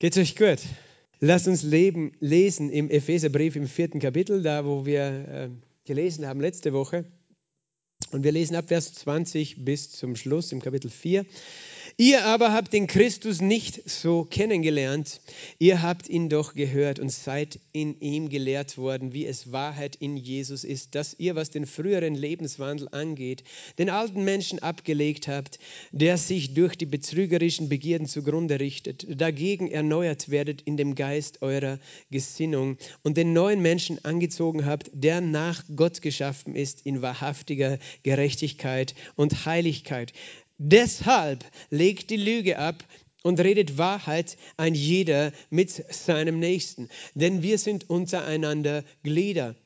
Geht's euch gut? Lasst uns leben, lesen im Epheserbrief im vierten Kapitel, da wo wir äh, gelesen haben letzte Woche. Und wir lesen ab Vers 20 bis zum Schluss im Kapitel 4. Ihr aber habt den Christus nicht so kennengelernt, ihr habt ihn doch gehört und seid in ihm gelehrt worden, wie es Wahrheit in Jesus ist, dass ihr, was den früheren Lebenswandel angeht, den alten Menschen abgelegt habt, der sich durch die betrügerischen Begierden zugrunde richtet, dagegen erneuert werdet in dem Geist eurer Gesinnung und den neuen Menschen angezogen habt, der nach Gott geschaffen ist in wahrhaftiger Gerechtigkeit und Heiligkeit. Deshalb legt die Lüge ab und redet Wahrheit ein jeder mit seinem Nächsten. Denn wir sind untereinander Glieder.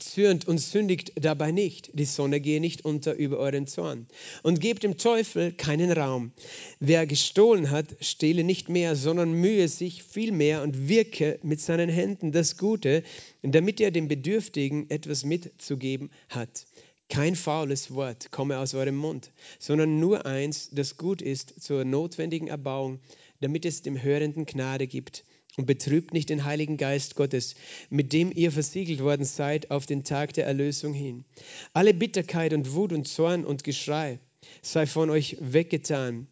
Zürnt und sündigt dabei nicht. Die Sonne gehe nicht unter über euren Zorn. Und gebt dem Teufel keinen Raum. Wer gestohlen hat, stehle nicht mehr, sondern mühe sich viel mehr und wirke mit seinen Händen das Gute, damit er dem Bedürftigen etwas mitzugeben hat. Kein faules Wort komme aus eurem Mund, sondern nur eins, das gut ist zur notwendigen Erbauung, damit es dem Hörenden Gnade gibt. Und betrübt nicht den Heiligen Geist Gottes, mit dem ihr versiegelt worden seid auf den Tag der Erlösung hin. Alle Bitterkeit und Wut und Zorn und Geschrei sei von euch weggetan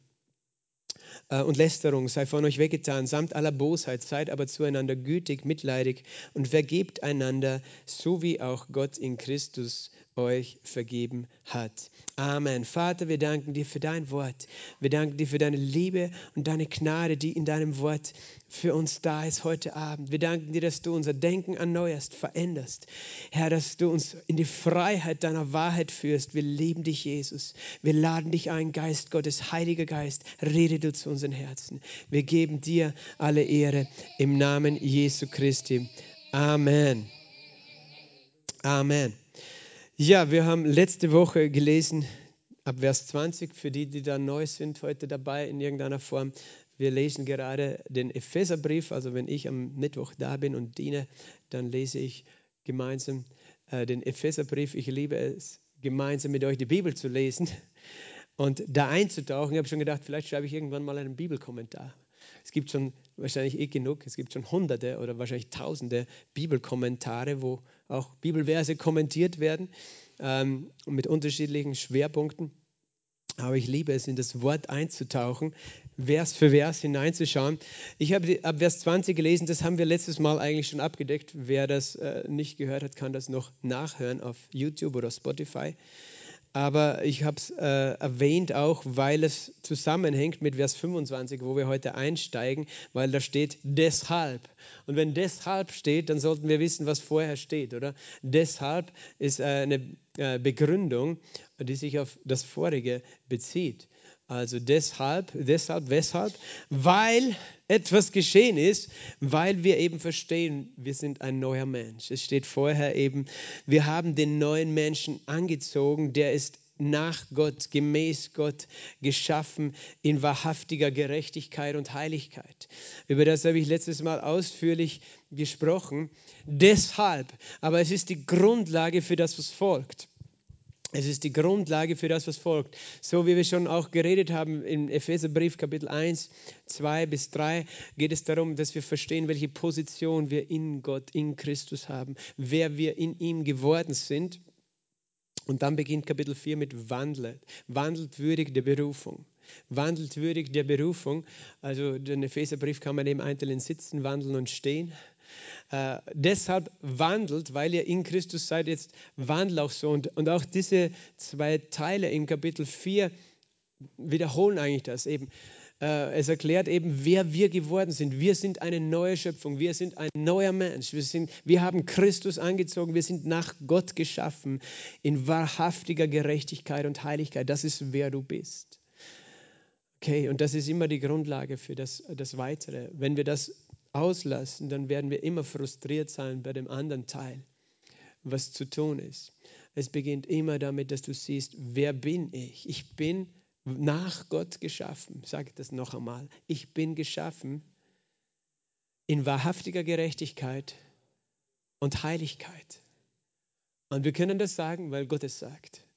äh, und Lästerung sei von euch weggetan, samt aller Bosheit, seid aber zueinander gütig, mitleidig und vergebt einander, so wie auch Gott in Christus euch vergeben hat. Amen. Vater, wir danken dir für dein Wort. Wir danken dir für deine Liebe und deine Gnade, die in deinem Wort für uns da ist heute Abend. Wir danken dir, dass du unser Denken erneuerst, veränderst. Herr, dass du uns in die Freiheit deiner Wahrheit führst. Wir lieben dich, Jesus. Wir laden dich ein, Geist Gottes, Heiliger Geist, rede du zu unseren Herzen. Wir geben dir alle Ehre im Namen Jesu Christi. Amen. Amen. Ja, wir haben letzte Woche gelesen, ab Vers 20, für die, die da neu sind, heute dabei in irgendeiner Form. Wir lesen gerade den Epheserbrief, also wenn ich am Mittwoch da bin und diene, dann lese ich gemeinsam äh, den Epheserbrief. Ich liebe es, gemeinsam mit euch die Bibel zu lesen und da einzutauchen. Ich habe schon gedacht, vielleicht schreibe ich irgendwann mal einen Bibelkommentar. Es gibt schon wahrscheinlich eh genug, es gibt schon hunderte oder wahrscheinlich tausende Bibelkommentare, wo auch Bibelverse kommentiert werden ähm, mit unterschiedlichen Schwerpunkten. Aber ich liebe es, in das Wort einzutauchen, Vers für Vers hineinzuschauen. Ich habe ab Vers 20 gelesen, das haben wir letztes Mal eigentlich schon abgedeckt. Wer das äh, nicht gehört hat, kann das noch nachhören auf YouTube oder Spotify aber ich habe es äh, erwähnt auch, weil es zusammenhängt mit Vers 25, wo wir heute einsteigen, weil da steht deshalb. Und wenn deshalb steht, dann sollten wir wissen, was vorher steht, oder? Deshalb ist äh, eine äh, Begründung, die sich auf das vorige bezieht. Also deshalb, deshalb, weshalb? Weil etwas geschehen ist, weil wir eben verstehen, wir sind ein neuer Mensch. Es steht vorher eben, wir haben den neuen Menschen angezogen, der ist nach Gott, gemäß Gott geschaffen in wahrhaftiger Gerechtigkeit und Heiligkeit. Über das habe ich letztes Mal ausführlich gesprochen. Deshalb, aber es ist die Grundlage für das, was folgt. Es ist die Grundlage für das, was folgt. So wie wir schon auch geredet haben im Epheserbrief Kapitel 1, 2 bis 3, geht es darum, dass wir verstehen, welche Position wir in Gott, in Christus haben, wer wir in ihm geworden sind. Und dann beginnt Kapitel 4 mit Wandelt. Wandelt würdig der Berufung. Wandelt würdig der Berufung. Also den Epheserbrief kann man eben einzeln sitzen, wandeln und stehen. Äh, deshalb wandelt, weil ihr in Christus seid, jetzt wandelt auch so. Und, und auch diese zwei Teile im Kapitel 4 wiederholen eigentlich das eben. Äh, es erklärt eben, wer wir geworden sind. Wir sind eine neue Schöpfung. Wir sind ein neuer Mensch. Wir, sind, wir haben Christus angezogen. Wir sind nach Gott geschaffen in wahrhaftiger Gerechtigkeit und Heiligkeit. Das ist, wer du bist. Okay, und das ist immer die Grundlage für das, das Weitere. Wenn wir das auslassen, dann werden wir immer frustriert sein bei dem anderen Teil, was zu tun ist. Es beginnt immer damit, dass du siehst, wer bin ich? Ich bin nach Gott geschaffen. Sage das noch einmal. Ich bin geschaffen in wahrhaftiger Gerechtigkeit und Heiligkeit. Und wir können das sagen, weil Gott es sagt.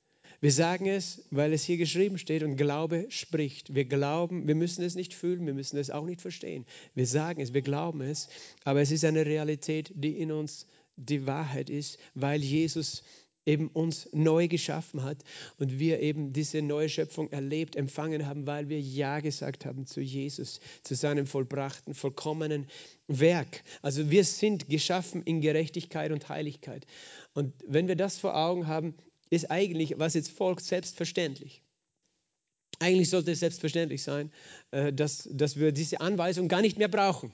Wir sagen es, weil es hier geschrieben steht und Glaube spricht. Wir glauben, wir müssen es nicht fühlen, wir müssen es auch nicht verstehen. Wir sagen es, wir glauben es, aber es ist eine Realität, die in uns die Wahrheit ist, weil Jesus eben uns neu geschaffen hat und wir eben diese neue Schöpfung erlebt, empfangen haben, weil wir Ja gesagt haben zu Jesus, zu seinem vollbrachten, vollkommenen Werk. Also wir sind geschaffen in Gerechtigkeit und Heiligkeit. Und wenn wir das vor Augen haben, ist eigentlich, was jetzt folgt, selbstverständlich. Eigentlich sollte es selbstverständlich sein, äh, dass, dass wir diese Anweisung gar nicht mehr brauchen,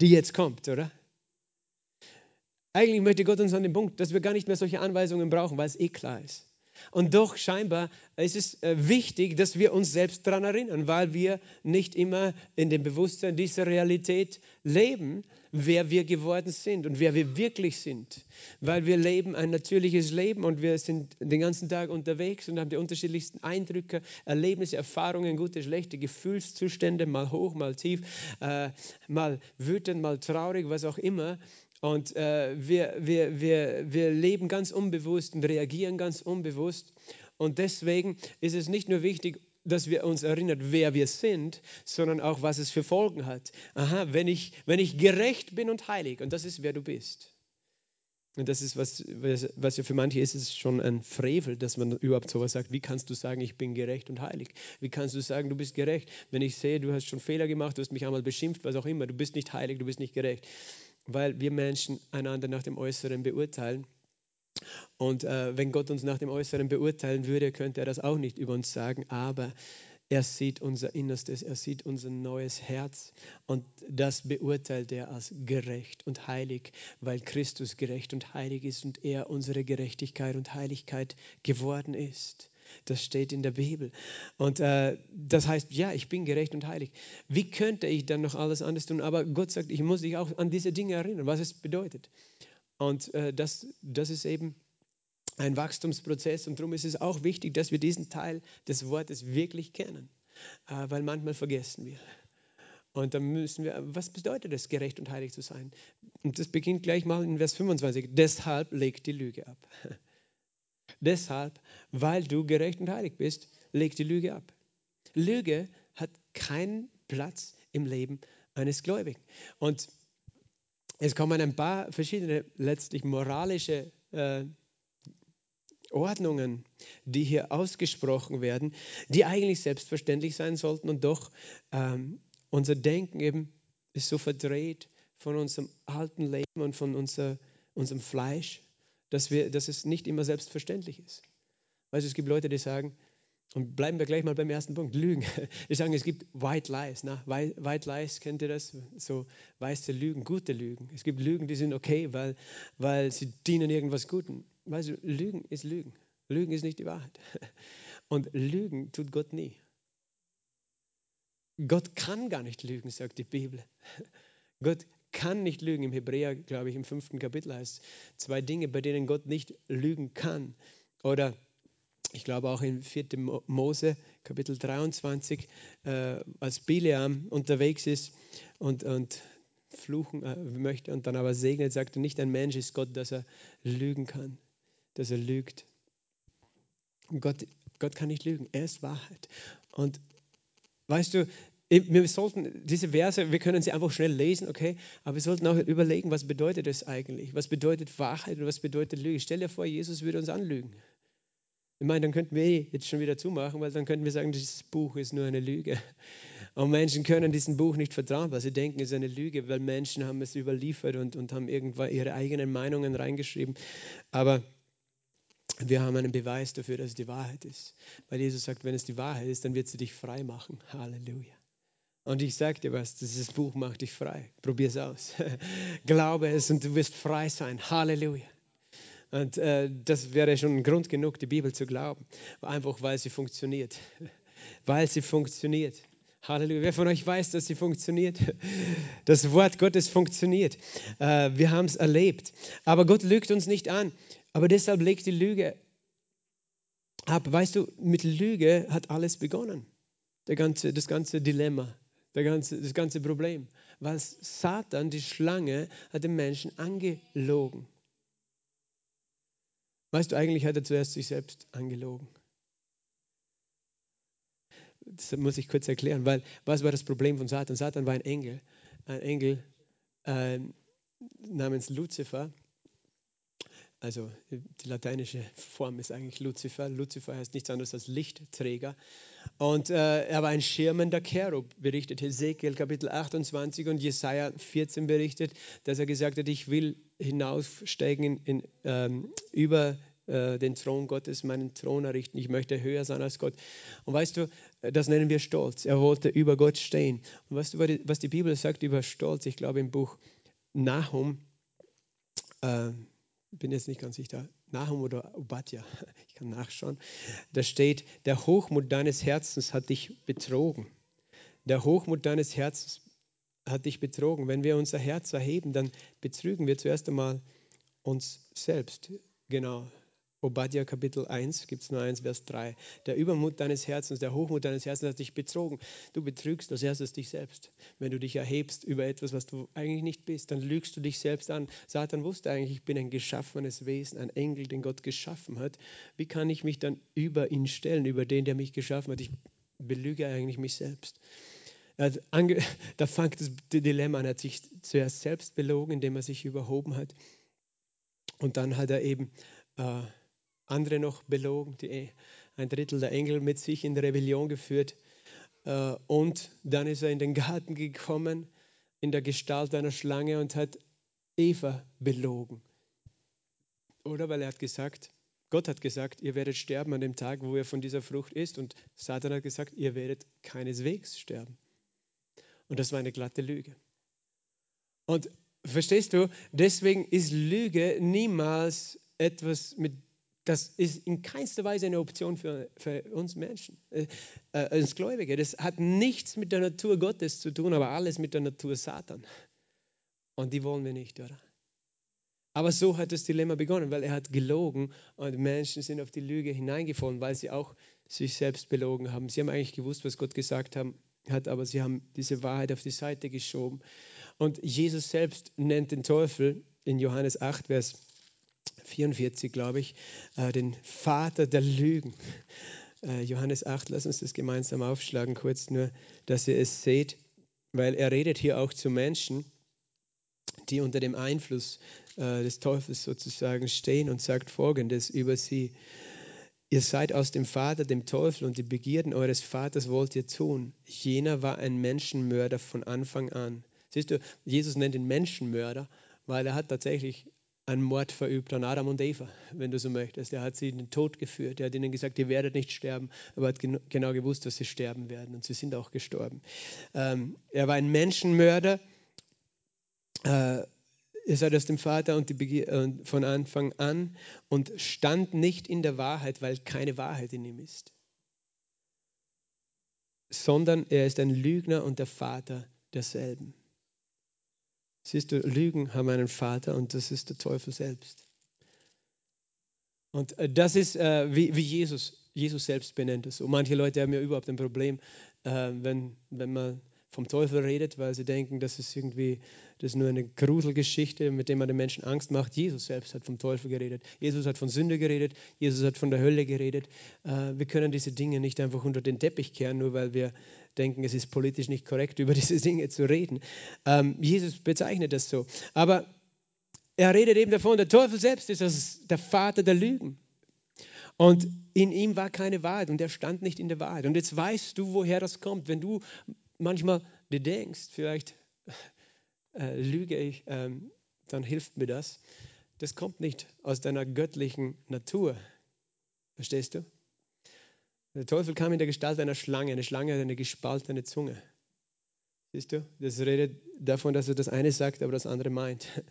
die jetzt kommt, oder? Eigentlich möchte Gott uns an den Punkt, dass wir gar nicht mehr solche Anweisungen brauchen, weil es eh klar ist. Und doch scheinbar ist es äh, wichtig, dass wir uns selbst daran erinnern, weil wir nicht immer in dem Bewusstsein dieser Realität leben, wer wir geworden sind und wer wir wirklich sind. Weil wir leben ein natürliches Leben und wir sind den ganzen Tag unterwegs und haben die unterschiedlichsten Eindrücke, Erlebnisse, Erfahrungen, gute, schlechte Gefühlszustände, mal hoch, mal tief, äh, mal wütend, mal traurig, was auch immer. Und äh, wir, wir, wir, wir leben ganz unbewusst und reagieren ganz unbewusst. Und deswegen ist es nicht nur wichtig, dass wir uns erinnern, wer wir sind, sondern auch, was es für Folgen hat. Aha, wenn ich, wenn ich gerecht bin und heilig, und das ist, wer du bist. Und das ist, was, was ja für manche ist, ist schon ein Frevel, dass man überhaupt sowas sagt. Wie kannst du sagen, ich bin gerecht und heilig? Wie kannst du sagen, du bist gerecht, wenn ich sehe, du hast schon Fehler gemacht, du hast mich einmal beschimpft, was auch immer, du bist nicht heilig, du bist nicht gerecht weil wir Menschen einander nach dem Äußeren beurteilen. Und äh, wenn Gott uns nach dem Äußeren beurteilen würde, könnte er das auch nicht über uns sagen, aber er sieht unser Innerstes, er sieht unser neues Herz und das beurteilt er als gerecht und heilig, weil Christus gerecht und heilig ist und er unsere Gerechtigkeit und Heiligkeit geworden ist. Das steht in der Bibel. Und äh, das heißt, ja, ich bin gerecht und heilig. Wie könnte ich dann noch alles anders tun? Aber Gott sagt, ich muss dich auch an diese Dinge erinnern, was es bedeutet. Und äh, das, das ist eben ein Wachstumsprozess und darum ist es auch wichtig, dass wir diesen Teil des Wortes wirklich kennen, äh, weil manchmal vergessen wir. Und dann müssen wir, was bedeutet es, gerecht und heilig zu sein? Und das beginnt gleich mal in Vers 25. Deshalb legt die Lüge ab. Deshalb, weil du gerecht und heilig bist, leg die Lüge ab. Lüge hat keinen Platz im Leben eines Gläubigen. Und es kommen ein paar verschiedene letztlich moralische äh, Ordnungen, die hier ausgesprochen werden, die eigentlich selbstverständlich sein sollten und doch ähm, unser Denken eben ist so verdreht von unserem alten Leben und von unser, unserem Fleisch dass, wir, dass es nicht immer selbstverständlich ist. Weißt du, es gibt Leute, die sagen, und bleiben wir gleich mal beim ersten Punkt, Lügen. Die sagen, es gibt White Lies. Na? White Lies, kennt ihr das? So weiße Lügen, gute Lügen. Es gibt Lügen, die sind okay, weil, weil sie dienen irgendwas Guten. Weißt du, Lügen ist Lügen. Lügen ist nicht die Wahrheit. Und Lügen tut Gott nie. Gott kann gar nicht lügen, sagt die Bibel. Gott kann nicht lügen. Im Hebräer, glaube ich, im fünften Kapitel heißt es zwei Dinge, bei denen Gott nicht lügen kann. Oder ich glaube auch in 4. Mose, Kapitel 23, äh, als Bileam unterwegs ist und, und fluchen äh, möchte und dann aber segnet, sagt er, nicht ein Mensch ist Gott, dass er lügen kann, dass er lügt. Gott, Gott kann nicht lügen, er ist Wahrheit. Und weißt du, wir sollten diese Verse, wir können sie einfach schnell lesen, okay, aber wir sollten auch überlegen, was bedeutet das eigentlich? Was bedeutet Wahrheit und was bedeutet Lüge? Stell dir vor, Jesus würde uns anlügen. Ich meine, dann könnten wir eh jetzt schon wieder zumachen, weil dann könnten wir sagen, dieses Buch ist nur eine Lüge. Und Menschen können diesem Buch nicht vertrauen, weil sie denken, es ist eine Lüge, weil Menschen haben es überliefert und, und haben irgendwann ihre eigenen Meinungen reingeschrieben. Aber wir haben einen Beweis dafür, dass es die Wahrheit ist. Weil Jesus sagt, wenn es die Wahrheit ist, dann wird sie dich frei machen. Halleluja. Und ich sage dir was, dieses Buch macht dich frei. Probier es aus. Glaube es und du wirst frei sein. Halleluja. Und äh, das wäre schon Grund genug, die Bibel zu glauben. Einfach weil sie funktioniert. weil sie funktioniert. Halleluja. Wer von euch weiß, dass sie funktioniert? Das Wort Gottes funktioniert. Äh, wir haben es erlebt. Aber Gott lügt uns nicht an. Aber deshalb legt die Lüge ab. Weißt du, mit Lüge hat alles begonnen. Der ganze, das ganze Dilemma ganze, das ganze Problem. Weil Satan, die Schlange, hat den Menschen angelogen. Weißt du, eigentlich hat er zuerst sich selbst angelogen. Das muss ich kurz erklären, weil was war das Problem von Satan? Satan war ein Engel, ein Engel äh, namens Luzifer. Also die lateinische Form ist eigentlich Luzifer. Luzifer heißt nichts anderes als Lichtträger. Und äh, er war ein schirmender Cherub, berichtet Hesekiel Kapitel 28 und Jesaja 14 berichtet, dass er gesagt hat, ich will hinaufsteigen in, in, ähm, über äh, den Thron Gottes, meinen Thron errichten. Ich möchte höher sein als Gott. Und weißt du, das nennen wir Stolz. Er wollte über Gott stehen. Und weißt du, was die Bibel sagt über Stolz? Ich glaube im Buch Nahum, äh, bin jetzt nicht ganz sicher, Nahum oder Obadja, ich kann nachschauen, da steht, der Hochmut deines Herzens hat dich betrogen. Der Hochmut deines Herzens hat dich betrogen. Wenn wir unser Herz erheben, dann betrügen wir zuerst einmal uns selbst. Genau, Obadiah Kapitel 1, gibt es nur 1, Vers 3. Der Übermut deines Herzens, der Hochmut deines Herzens hat dich betrogen. Du betrügst als erstes dich selbst. Wenn du dich erhebst über etwas, was du eigentlich nicht bist, dann lügst du dich selbst an. Satan wusste eigentlich, ich bin ein geschaffenes Wesen, ein Engel, den Gott geschaffen hat. Wie kann ich mich dann über ihn stellen, über den, der mich geschaffen hat? Ich belüge eigentlich mich selbst. Da fängt das Dilemma an. Er hat sich zuerst selbst belogen, indem er sich überhoben hat. Und dann hat er eben äh, andere noch belogen, die, ein Drittel der Engel mit sich in Rebellion geführt. Äh, und dann ist er in den Garten gekommen in der Gestalt einer Schlange und hat Eva belogen. Oder weil er hat gesagt, Gott hat gesagt, ihr werdet sterben an dem Tag, wo ihr von dieser Frucht isst. Und Satan hat gesagt, ihr werdet keineswegs sterben. Und das war eine glatte Lüge. Und verstehst du, deswegen ist Lüge niemals etwas, mit das ist in keinster Weise eine Option für, für uns Menschen, äh, äh, als Gläubige. Das hat nichts mit der Natur Gottes zu tun, aber alles mit der Natur Satan. Und die wollen wir nicht, oder? Aber so hat das Dilemma begonnen, weil er hat gelogen und Menschen sind auf die Lüge hineingefallen, weil sie auch sich selbst belogen haben. Sie haben eigentlich gewusst, was Gott gesagt haben, hat, aber sie haben diese Wahrheit auf die Seite geschoben. Und Jesus selbst nennt den Teufel in Johannes 8, Vers 44, glaube ich, äh, den Vater der Lügen. Äh, Johannes 8, lass uns das gemeinsam aufschlagen, kurz nur, dass ihr es seht, weil er redet hier auch zu Menschen, die unter dem Einfluss äh, des Teufels sozusagen stehen und sagt Folgendes über sie. Ihr seid aus dem Vater, dem Teufel, und die Begierden eures Vaters wollt ihr tun. Jener war ein Menschenmörder von Anfang an. Siehst du, Jesus nennt ihn Menschenmörder, weil er hat tatsächlich einen Mord verübt an Adam und Eva, wenn du so möchtest. Er hat sie in den Tod geführt. Er hat ihnen gesagt, ihr werdet nicht sterben, aber er hat gen genau gewusst, dass sie sterben werden. Und sie sind auch gestorben. Ähm, er war ein Menschenmörder. Äh, ihr seid aus dem Vater und äh, von Anfang an und stand nicht in der Wahrheit, weil keine Wahrheit in ihm ist. Sondern er ist ein Lügner und der Vater derselben. Siehst du, Lügen haben einen Vater und das ist der Teufel selbst. Und äh, das ist, äh, wie, wie Jesus, Jesus selbst benennt es so. Manche Leute haben ja überhaupt ein Problem, äh, wenn, wenn man vom Teufel redet, weil sie denken, das ist irgendwie das ist nur eine Gruselgeschichte, mit der man den Menschen Angst macht. Jesus selbst hat vom Teufel geredet. Jesus hat von Sünde geredet. Jesus hat von der Hölle geredet. Äh, wir können diese Dinge nicht einfach unter den Teppich kehren, nur weil wir denken, es ist politisch nicht korrekt, über diese Dinge zu reden. Ähm, Jesus bezeichnet das so. Aber er redet eben davon, der Teufel selbst ist der Vater der Lügen. Und in ihm war keine Wahrheit und er stand nicht in der Wahrheit. Und jetzt weißt du, woher das kommt. Wenn du manchmal dir denkst, vielleicht äh, lüge ich, ähm, dann hilft mir das. Das kommt nicht aus deiner göttlichen Natur. Verstehst du? Der Teufel kam in der Gestalt einer Schlange. Eine Schlange hat eine gespaltene Zunge. Siehst du? Das redet davon, dass er das eine sagt, aber das andere meint.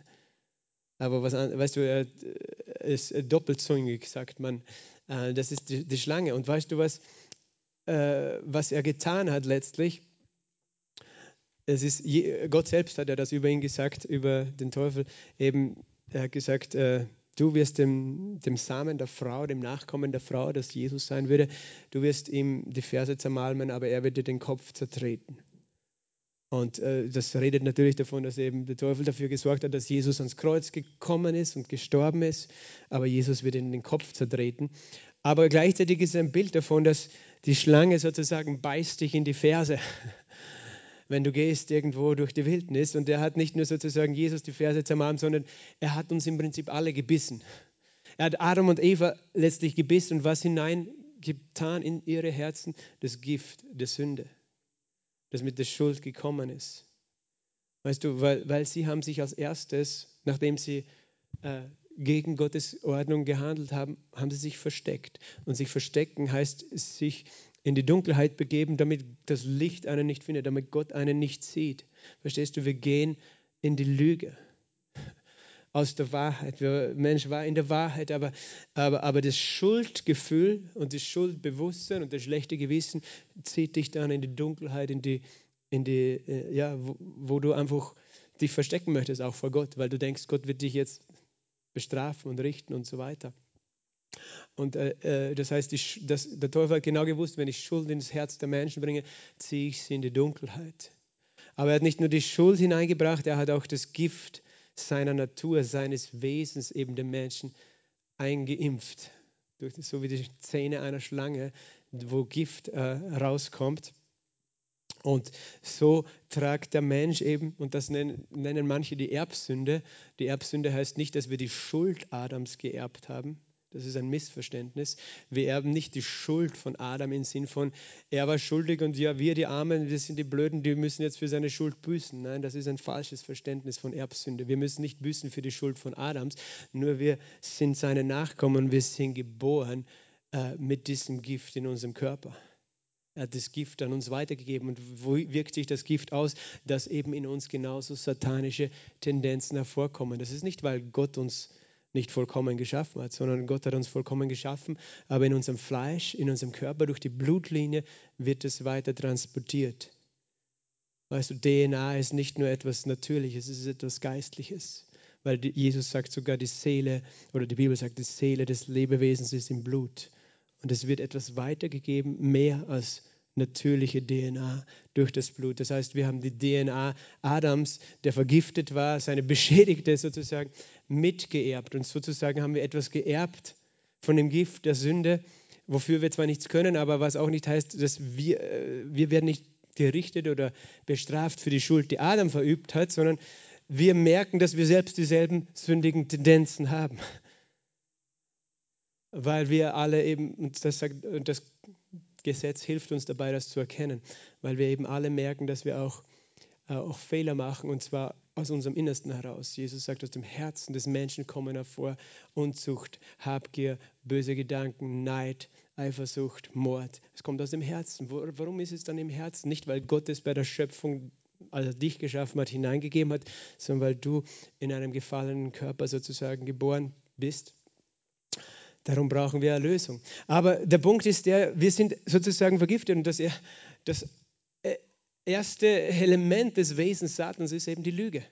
Aber was, weißt du, er ist doppelzüngig, sagt man. Äh, das ist die, die Schlange. Und weißt du, was, äh, was er getan hat letztlich? Es ist, Gott selbst hat ja das über ihn gesagt, über den Teufel. Eben, er hat gesagt, äh, du wirst dem, dem Samen der Frau, dem Nachkommen der Frau, das Jesus sein würde, du wirst ihm die Ferse zermalmen, aber er wird dir den Kopf zertreten. Und äh, das redet natürlich davon, dass eben der Teufel dafür gesorgt hat, dass Jesus ans Kreuz gekommen ist und gestorben ist. Aber Jesus wird in den Kopf zertreten. Aber gleichzeitig ist ein Bild davon, dass die Schlange sozusagen beißt dich in die Ferse, wenn du gehst irgendwo durch die Wildnis. Und er hat nicht nur sozusagen Jesus die Ferse zermalmt, sondern er hat uns im Prinzip alle gebissen. Er hat Adam und Eva letztlich gebissen und was hineingetan in ihre Herzen? Das Gift der Sünde das mit der Schuld gekommen ist. Weißt du, weil, weil sie haben sich als erstes, nachdem sie äh, gegen Gottes Ordnung gehandelt haben, haben sie sich versteckt. Und sich verstecken heißt sich in die Dunkelheit begeben, damit das Licht einen nicht findet, damit Gott einen nicht sieht. Verstehst du, wir gehen in die Lüge aus der Wahrheit. Der Mensch war in der Wahrheit, aber, aber, aber das Schuldgefühl und das Schuldbewusstsein und das schlechte Gewissen zieht dich dann in die Dunkelheit, in die, in die äh, ja, wo, wo du einfach dich verstecken möchtest, auch vor Gott, weil du denkst, Gott wird dich jetzt bestrafen und richten und so weiter. Und äh, äh das heißt, die, das, der Teufel hat genau gewusst, wenn ich Schuld ins Herz der Menschen bringe, ziehe ich sie in die Dunkelheit. Aber er hat nicht nur die Schuld hineingebracht, er hat auch das Gift seiner Natur, seines Wesens eben den Menschen eingeimpft. So wie die Zähne einer Schlange, wo Gift äh, rauskommt. Und so tragt der Mensch eben, und das nennen, nennen manche die Erbsünde. Die Erbsünde heißt nicht, dass wir die Schuld Adams geerbt haben, das ist ein Missverständnis. Wir erben nicht die Schuld von Adam im Sinn von, er war schuldig und ja, wir die Armen, wir sind die Blöden, die müssen jetzt für seine Schuld büßen. Nein, das ist ein falsches Verständnis von Erbsünde. Wir müssen nicht büßen für die Schuld von Adams, nur wir sind seine Nachkommen, wir sind geboren äh, mit diesem Gift in unserem Körper. Er hat das Gift an uns weitergegeben. Und wo wirkt sich das Gift aus? Dass eben in uns genauso satanische Tendenzen hervorkommen. Das ist nicht, weil Gott uns nicht vollkommen geschaffen hat, sondern Gott hat uns vollkommen geschaffen, aber in unserem Fleisch, in unserem Körper, durch die Blutlinie wird es weiter transportiert. Weißt du, DNA ist nicht nur etwas Natürliches, es ist etwas Geistliches. Weil Jesus sagt sogar, die Seele, oder die Bibel sagt, die Seele des Lebewesens ist im Blut. Und es wird etwas weitergegeben, mehr als natürliche DNA durch das Blut. Das heißt, wir haben die DNA Adams, der vergiftet war, seine beschädigte sozusagen mitgeerbt. Und sozusagen haben wir etwas geerbt von dem Gift der Sünde, wofür wir zwar nichts können, aber was auch nicht heißt, dass wir, äh, wir werden nicht gerichtet oder bestraft für die Schuld, die Adam verübt hat, sondern wir merken, dass wir selbst dieselben sündigen Tendenzen haben. Weil wir alle eben, und das, sagt, das Gesetz hilft uns dabei, das zu erkennen, weil wir eben alle merken, dass wir auch, äh, auch Fehler machen und zwar aus unserem Innersten heraus. Jesus sagt, aus dem Herzen des Menschen kommen hervor Unzucht, Habgier, böse Gedanken, Neid, Eifersucht, Mord. Es kommt aus dem Herzen. Warum ist es dann im Herzen? Nicht, weil Gott es bei der Schöpfung, als er dich geschaffen hat, hineingegeben hat, sondern weil du in einem gefallenen Körper sozusagen geboren bist Darum brauchen wir Erlösung. Aber der Punkt ist der, wir sind sozusagen vergiftet und das, das äh, erste Element des Wesens Satans ist eben die Lüge.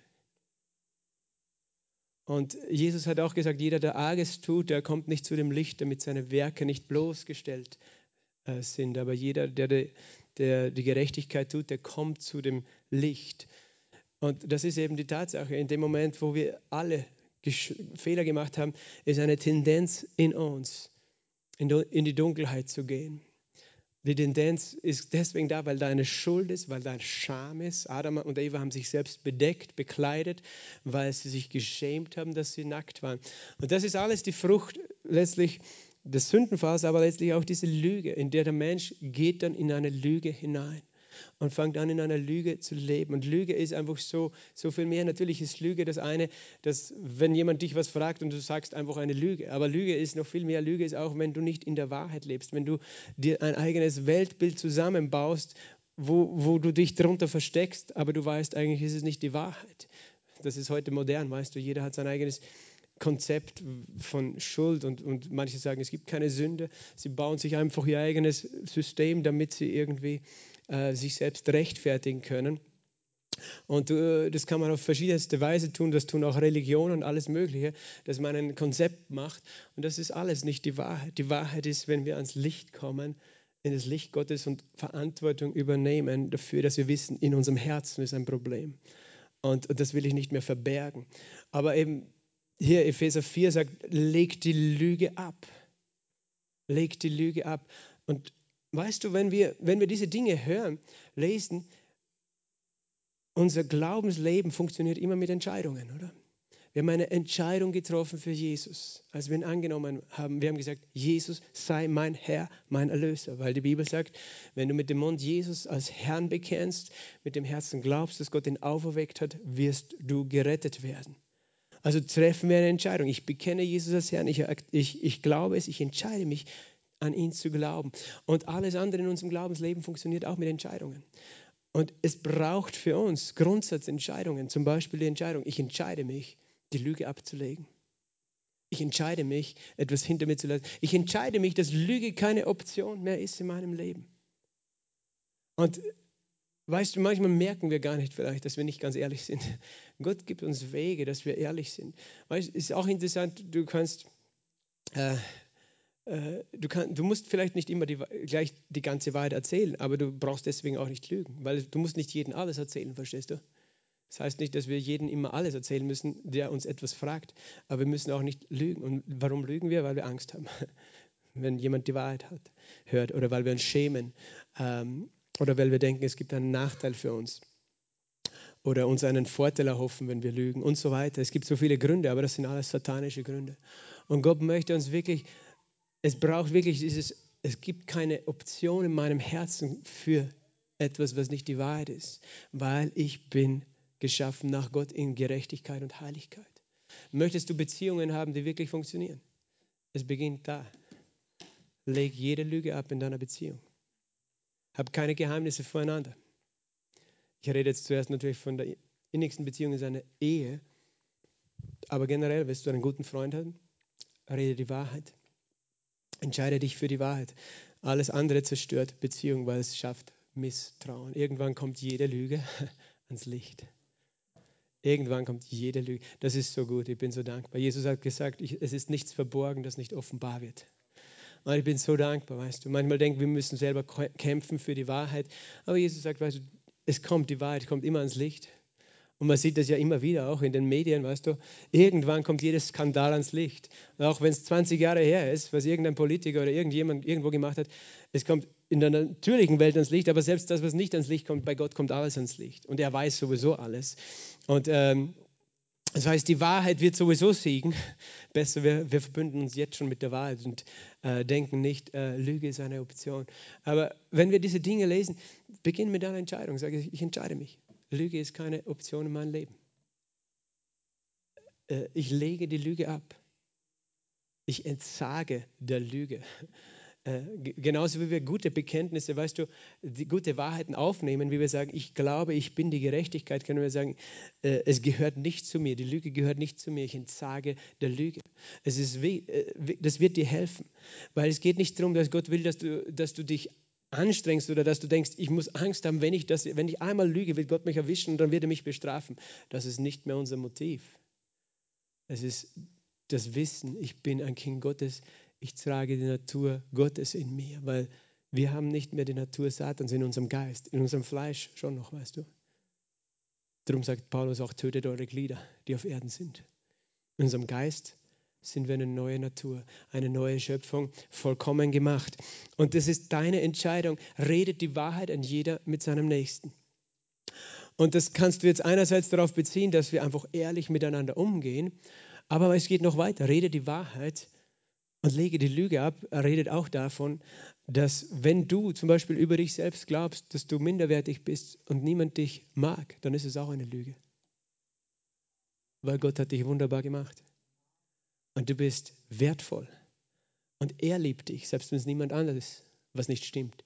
Und Jesus hat auch gesagt, jeder, der Arges tut, der kommt nicht zu dem Licht, damit seine Werke nicht bloßgestellt äh, sind. Aber jeder, der, der die Gerechtigkeit tut, der kommt zu dem Licht. Und das ist eben die Tatsache. In dem Moment, wo wir alle Fehler gemacht haben, ist eine Tendenz in uns, in die Dunkelheit zu gehen. Die Tendenz ist deswegen da, weil da eine Schuld ist, weil da ein Scham ist. Adam und Eva haben sich selbst bedeckt, bekleidet, weil sie sich geschämt haben, dass sie nackt waren. Und das ist alles die Frucht letztlich des Sündenfalls, aber letztlich auch diese Lüge, in der der Mensch geht dann in eine Lüge hinein und fängt an, in einer Lüge zu leben. Und Lüge ist einfach so, so viel mehr. Natürlich ist Lüge das eine, dass wenn jemand dich was fragt und du sagst einfach eine Lüge. Aber Lüge ist noch viel mehr. Lüge ist auch, wenn du nicht in der Wahrheit lebst, wenn du dir ein eigenes Weltbild zusammenbaust, wo, wo du dich darunter versteckst, aber du weißt, eigentlich ist es nicht die Wahrheit. Das ist heute modern, weißt du. Jeder hat sein eigenes Konzept von Schuld und, und manche sagen, es gibt keine Sünde. Sie bauen sich einfach ihr eigenes System, damit sie irgendwie äh, sich selbst rechtfertigen können. Und äh, das kann man auf verschiedenste Weise tun. Das tun auch Religionen und alles Mögliche, dass man ein Konzept macht. Und das ist alles nicht die Wahrheit. Die Wahrheit ist, wenn wir ans Licht kommen, in das Licht Gottes und Verantwortung übernehmen dafür, dass wir wissen, in unserem Herzen ist ein Problem. Und, und das will ich nicht mehr verbergen. Aber eben hier Epheser 4 sagt, leg die Lüge ab. Leg die Lüge ab. Und weißt du, wenn wir, wenn wir diese Dinge hören, lesen, unser Glaubensleben funktioniert immer mit Entscheidungen, oder? Wir haben eine Entscheidung getroffen für Jesus, als wir ihn angenommen haben. Wir haben gesagt, Jesus sei mein Herr, mein Erlöser, weil die Bibel sagt, wenn du mit dem Mund Jesus als Herrn bekennst, mit dem Herzen glaubst, dass Gott ihn auferweckt hat, wirst du gerettet werden. Also treffen wir eine Entscheidung. Ich bekenne Jesus als Herrn, ich, ich, ich glaube es, ich entscheide mich, an ihn zu glauben. Und alles andere in unserem Glaubensleben funktioniert auch mit Entscheidungen. Und es braucht für uns Grundsatzentscheidungen, zum Beispiel die Entscheidung, ich entscheide mich, die Lüge abzulegen. Ich entscheide mich, etwas hinter mir zu lassen. Ich entscheide mich, dass Lüge keine Option mehr ist in meinem Leben. Und weißt du, manchmal merken wir gar nicht vielleicht, dass wir nicht ganz ehrlich sind. Gott gibt uns Wege, dass wir ehrlich sind. Weißt, ist auch interessant, du kannst, äh, äh, du, kann, du musst vielleicht nicht immer die, gleich die ganze Wahrheit erzählen, aber du brauchst deswegen auch nicht lügen, weil du musst nicht jedem alles erzählen, verstehst du? Das heißt nicht, dass wir jedem immer alles erzählen müssen, der uns etwas fragt, aber wir müssen auch nicht lügen. Und warum lügen wir? Weil wir Angst haben, wenn jemand die Wahrheit hat, hört oder weil wir uns schämen ähm, oder weil wir denken, es gibt einen Nachteil für uns oder uns einen Vorteil erhoffen, wenn wir lügen und so weiter. Es gibt so viele Gründe, aber das sind alles satanische Gründe. Und Gott möchte uns wirklich, es braucht wirklich dieses, es gibt keine Option in meinem Herzen für etwas, was nicht die Wahrheit ist, weil ich bin geschaffen nach Gott in Gerechtigkeit und Heiligkeit. Möchtest du Beziehungen haben, die wirklich funktionieren? Es beginnt da. Leg jede Lüge ab in deiner Beziehung. Hab keine Geheimnisse voreinander. Ich rede jetzt zuerst natürlich von der innigsten Beziehung in seiner Ehe. Aber generell, willst du einen guten Freund haben? Rede die Wahrheit. Entscheide dich für die Wahrheit. Alles andere zerstört Beziehung, weil es schafft Misstrauen. Irgendwann kommt jede Lüge ans Licht. Irgendwann kommt jede Lüge. Das ist so gut, ich bin so dankbar. Jesus hat gesagt, ich, es ist nichts verborgen, das nicht offenbar wird. Und ich bin so dankbar, weißt du. Manchmal denken wir müssen selber kämpfen für die Wahrheit. Aber Jesus sagt, weißt du, es kommt, die Wahrheit kommt immer ans Licht. Und man sieht das ja immer wieder, auch in den Medien, weißt du. Irgendwann kommt jedes Skandal ans Licht. Und auch wenn es 20 Jahre her ist, was irgendein Politiker oder irgendjemand irgendwo gemacht hat, es kommt in der natürlichen Welt ans Licht, aber selbst das, was nicht ans Licht kommt, bei Gott kommt alles ans Licht. Und er weiß sowieso alles. Und ähm, das heißt, die Wahrheit wird sowieso siegen. Besser, wir, wir verbünden uns jetzt schon mit der Wahrheit und äh, denken nicht, äh, Lüge ist eine Option. Aber wenn wir diese Dinge lesen, beginnen mit einer Entscheidung. Sage ich, ich entscheide mich. Lüge ist keine Option in meinem Leben. Äh, ich lege die Lüge ab. Ich entsage der Lüge. Äh, genauso wie wir gute Bekenntnisse, weißt du, die gute Wahrheiten aufnehmen, wie wir sagen, ich glaube, ich bin die Gerechtigkeit, können wir sagen, äh, es gehört nicht zu mir, die Lüge gehört nicht zu mir, ich entsage der Lüge. Es ist das wird dir helfen, weil es geht nicht darum, dass Gott will, dass du, dass du dich anstrengst oder dass du denkst, ich muss Angst haben, wenn ich, das, wenn ich einmal lüge, wird Gott mich erwischen und dann wird er mich bestrafen. Das ist nicht mehr unser Motiv. Es ist das Wissen, ich bin ein Kind Gottes, ich trage die Natur Gottes in mir, weil wir haben nicht mehr die Natur Satans in unserem Geist, in unserem Fleisch schon noch, weißt du. Darum sagt Paulus auch, tötet eure Glieder, die auf Erden sind. In unserem Geist sind wir eine neue Natur, eine neue Schöpfung, vollkommen gemacht. Und das ist deine Entscheidung. Redet die Wahrheit an jeder mit seinem Nächsten. Und das kannst du jetzt einerseits darauf beziehen, dass wir einfach ehrlich miteinander umgehen, aber es geht noch weiter. Rede die Wahrheit und lege die Lüge ab. Er redet auch davon, dass wenn du zum Beispiel über dich selbst glaubst, dass du minderwertig bist und niemand dich mag, dann ist es auch eine Lüge. Weil Gott hat dich wunderbar gemacht und du bist wertvoll. Und er liebt dich, selbst wenn es niemand anderes, was nicht stimmt.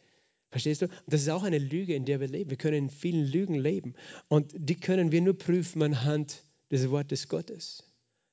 Verstehst du? Das ist auch eine Lüge, in der wir leben. Wir können in vielen Lügen leben. Und die können wir nur prüfen anhand des Wortes Gottes.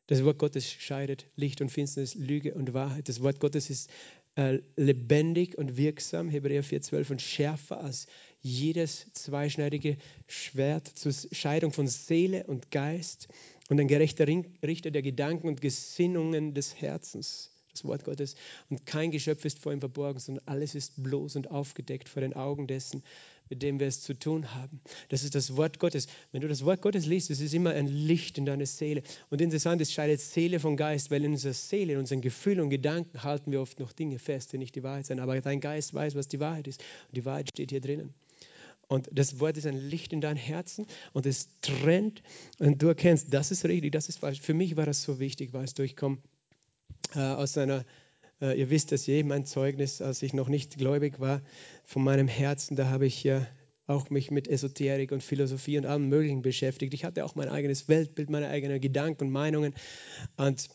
Das Wort Gottes scheidet Licht und Finsternis, Lüge und Wahrheit. Das Wort Gottes ist äh, lebendig und wirksam, Hebräer 4,12, und schärfer als jedes zweischneidige Schwert zur Scheidung von Seele und Geist und ein gerechter Richter der Gedanken und Gesinnungen des Herzens. das Wort Gottes. Und kein Geschöpf ist vor ihm verborgen, sondern alles ist bloß und aufgedeckt vor den Augen dessen, mit dem wir es zu tun haben. Das ist das Wort Gottes. Wenn du das Wort Gottes liest, es ist immer ein Licht in deiner Seele. Und interessant, es scheidet Seele von Geist, weil in unserer Seele, in unseren Gefühlen und Gedanken halten wir oft noch Dinge fest, die nicht die Wahrheit sind. Aber dein Geist weiß, was die Wahrheit ist. Und die Wahrheit steht hier drinnen. Und das Wort ist ein Licht in dein Herzen und es trennt und du erkennst, das ist richtig, das ist falsch. Für mich war das so wichtig, weißt du, ich äh, aus einer, äh, ihr wisst das je, mein Zeugnis, als ich noch nicht gläubig war, von meinem Herzen, da habe ich ja auch mich mit Esoterik und Philosophie und allem Möglichen beschäftigt. Ich hatte auch mein eigenes Weltbild, meine eigenen Gedanken und Meinungen und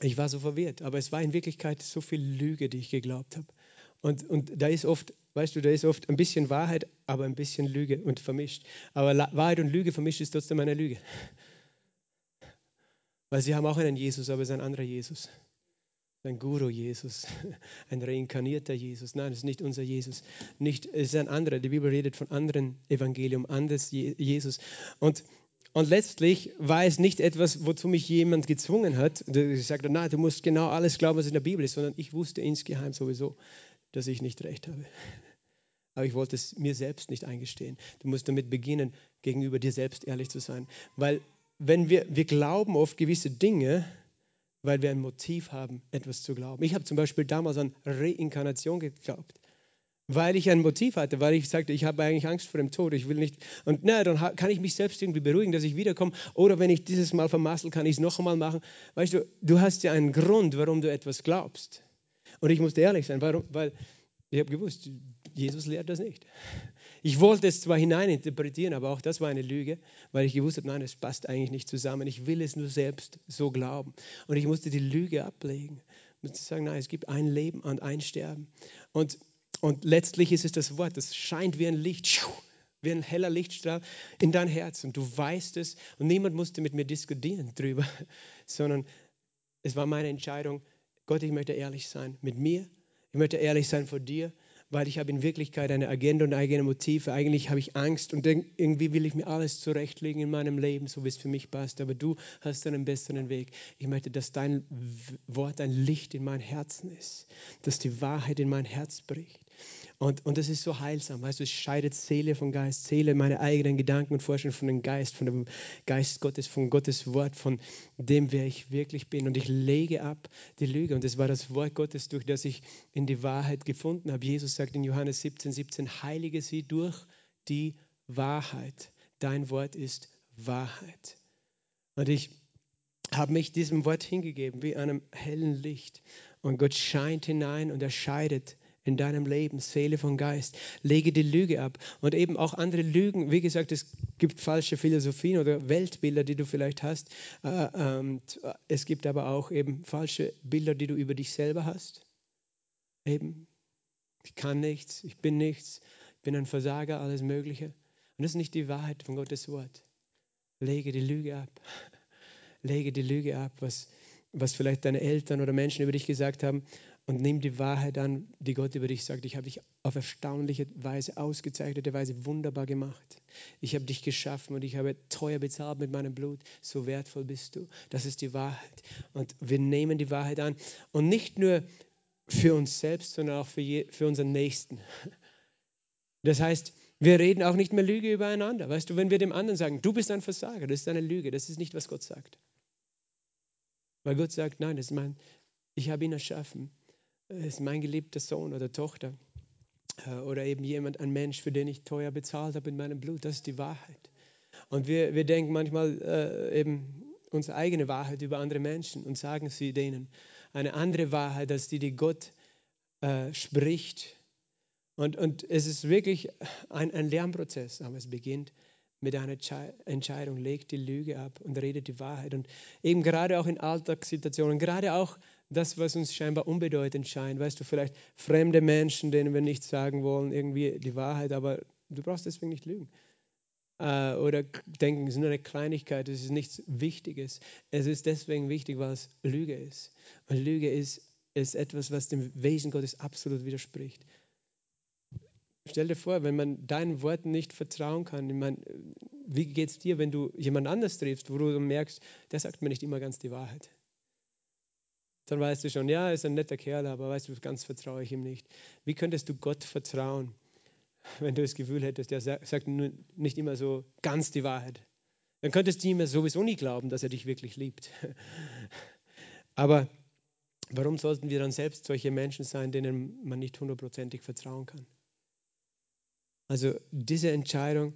ich war so verwirrt, aber es war in Wirklichkeit so viel Lüge, die ich geglaubt habe. Und, und da ist oft, weißt du, da ist oft ein bisschen Wahrheit, aber ein bisschen Lüge und vermischt. Aber Wahrheit und Lüge vermischt ist trotzdem eine Lüge. Weil sie haben auch einen Jesus, aber es ist ein anderer Jesus. Ein Guru Jesus, ein reinkarnierter Jesus. Nein, es ist nicht unser Jesus. Nicht, es ist ein anderer. Die Bibel redet von anderen Evangelium, anderes Jesus. Und, und letztlich war es nicht etwas, wozu mich jemand gezwungen hat, der gesagt hat, nein, du musst genau alles glauben, was in der Bibel ist, sondern ich wusste insgeheim sowieso, dass ich nicht recht habe. Aber ich wollte es mir selbst nicht eingestehen. Du musst damit beginnen, gegenüber dir selbst ehrlich zu sein. Weil wenn wir, wir glauben oft gewisse Dinge, weil wir ein Motiv haben, etwas zu glauben. Ich habe zum Beispiel damals an Reinkarnation geglaubt, weil ich ein Motiv hatte, weil ich sagte, ich habe eigentlich Angst vor dem Tod, ich will nicht. Und na, dann kann ich mich selbst irgendwie beruhigen, dass ich wiederkomme. Oder wenn ich dieses Mal vermassel, kann ich es noch einmal machen. Weißt du, du hast ja einen Grund, warum du etwas glaubst. Und ich musste ehrlich sein, warum? weil ich habe gewusst, Jesus lehrt das nicht. Ich wollte es zwar hineininterpretieren, aber auch das war eine Lüge, weil ich gewusst habe, nein, es passt eigentlich nicht zusammen. Ich will es nur selbst so glauben. Und ich musste die Lüge ablegen. Ich musste sagen, nein, es gibt ein Leben und ein Sterben. Und, und letztlich ist es das Wort, das scheint wie ein Licht, wie ein heller Lichtstrahl in dein Herz. Und du weißt es. Und niemand musste mit mir diskutieren drüber, sondern es war meine Entscheidung, Gott, ich möchte ehrlich sein mit mir, ich möchte ehrlich sein vor dir, weil ich habe in Wirklichkeit eine Agenda und eigene Motive. Eigentlich habe ich Angst und irgendwie will ich mir alles zurechtlegen in meinem Leben, so wie es für mich passt. Aber du hast einen besseren Weg. Ich möchte, dass dein Wort ein Licht in mein Herzen ist, dass die Wahrheit in mein Herz bricht. Und, und das ist so heilsam, weißt du, es scheidet Seele von Geist, Seele, meine eigenen Gedanken und Vorstellungen von dem Geist, von dem Geist Gottes, von Gottes Wort, von dem, wer ich wirklich bin. Und ich lege ab die Lüge. Und das war das Wort Gottes, durch das ich in die Wahrheit gefunden habe. Jesus sagt in Johannes 17, 17, heilige sie durch die Wahrheit. Dein Wort ist Wahrheit. Und ich habe mich diesem Wort hingegeben, wie einem hellen Licht. Und Gott scheint hinein und er scheidet in deinem Leben, Seele von Geist. Lege die Lüge ab. Und eben auch andere Lügen. Wie gesagt, es gibt falsche Philosophien oder Weltbilder, die du vielleicht hast. Äh, ähm, es gibt aber auch eben falsche Bilder, die du über dich selber hast. Eben, ich kann nichts, ich bin nichts, ich bin ein Versager, alles Mögliche. Und das ist nicht die Wahrheit von Gottes Wort. Lege die Lüge ab. Lege die Lüge ab, was, was vielleicht deine Eltern oder Menschen über dich gesagt haben und nimm die Wahrheit an, die Gott über dich sagt. Ich habe dich auf erstaunliche Weise, ausgezeichnete Weise wunderbar gemacht. Ich habe dich geschaffen und ich habe teuer bezahlt mit meinem Blut. So wertvoll bist du. Das ist die Wahrheit. Und wir nehmen die Wahrheit an. Und nicht nur für uns selbst, sondern auch für, je, für unseren Nächsten. Das heißt, wir reden auch nicht mehr Lüge übereinander. Weißt du, wenn wir dem anderen sagen, du bist ein Versager, das ist eine Lüge, das ist nicht, was Gott sagt. Weil Gott sagt, nein, das ist mein, ich habe ihn erschaffen ist mein geliebter Sohn oder Tochter äh, oder eben jemand, ein Mensch, für den ich teuer bezahlt habe in meinem Blut. Das ist die Wahrheit. Und wir, wir denken manchmal äh, eben unsere eigene Wahrheit über andere Menschen und sagen sie denen. Eine andere Wahrheit als die, die Gott äh, spricht. Und, und es ist wirklich ein, ein Lernprozess, aber es beginnt mit einer Entscheidung, legt die Lüge ab und redet die Wahrheit. Und eben gerade auch in Alltagssituationen, gerade auch das, was uns scheinbar unbedeutend scheint. Weißt du, vielleicht fremde Menschen, denen wir nichts sagen wollen, irgendwie die Wahrheit, aber du brauchst deswegen nicht lügen. Äh, oder denken, es ist nur eine Kleinigkeit, es ist nichts Wichtiges. Es ist deswegen wichtig, weil es Lüge ist. Und Lüge ist, ist etwas, was dem Wesen Gottes absolut widerspricht. Stell dir vor, wenn man deinen Worten nicht vertrauen kann, ich meine, wie geht es dir, wenn du jemand anders triffst, wo du merkst, der sagt mir nicht immer ganz die Wahrheit. Dann weißt du schon, ja, ist ein netter Kerl, aber weißt du, ganz vertraue ich ihm nicht. Wie könntest du Gott vertrauen, wenn du das Gefühl hättest, er sagt nicht immer so ganz die Wahrheit? Dann könntest du ihm sowieso nie glauben, dass er dich wirklich liebt. Aber warum sollten wir dann selbst solche Menschen sein, denen man nicht hundertprozentig vertrauen kann? Also diese Entscheidung,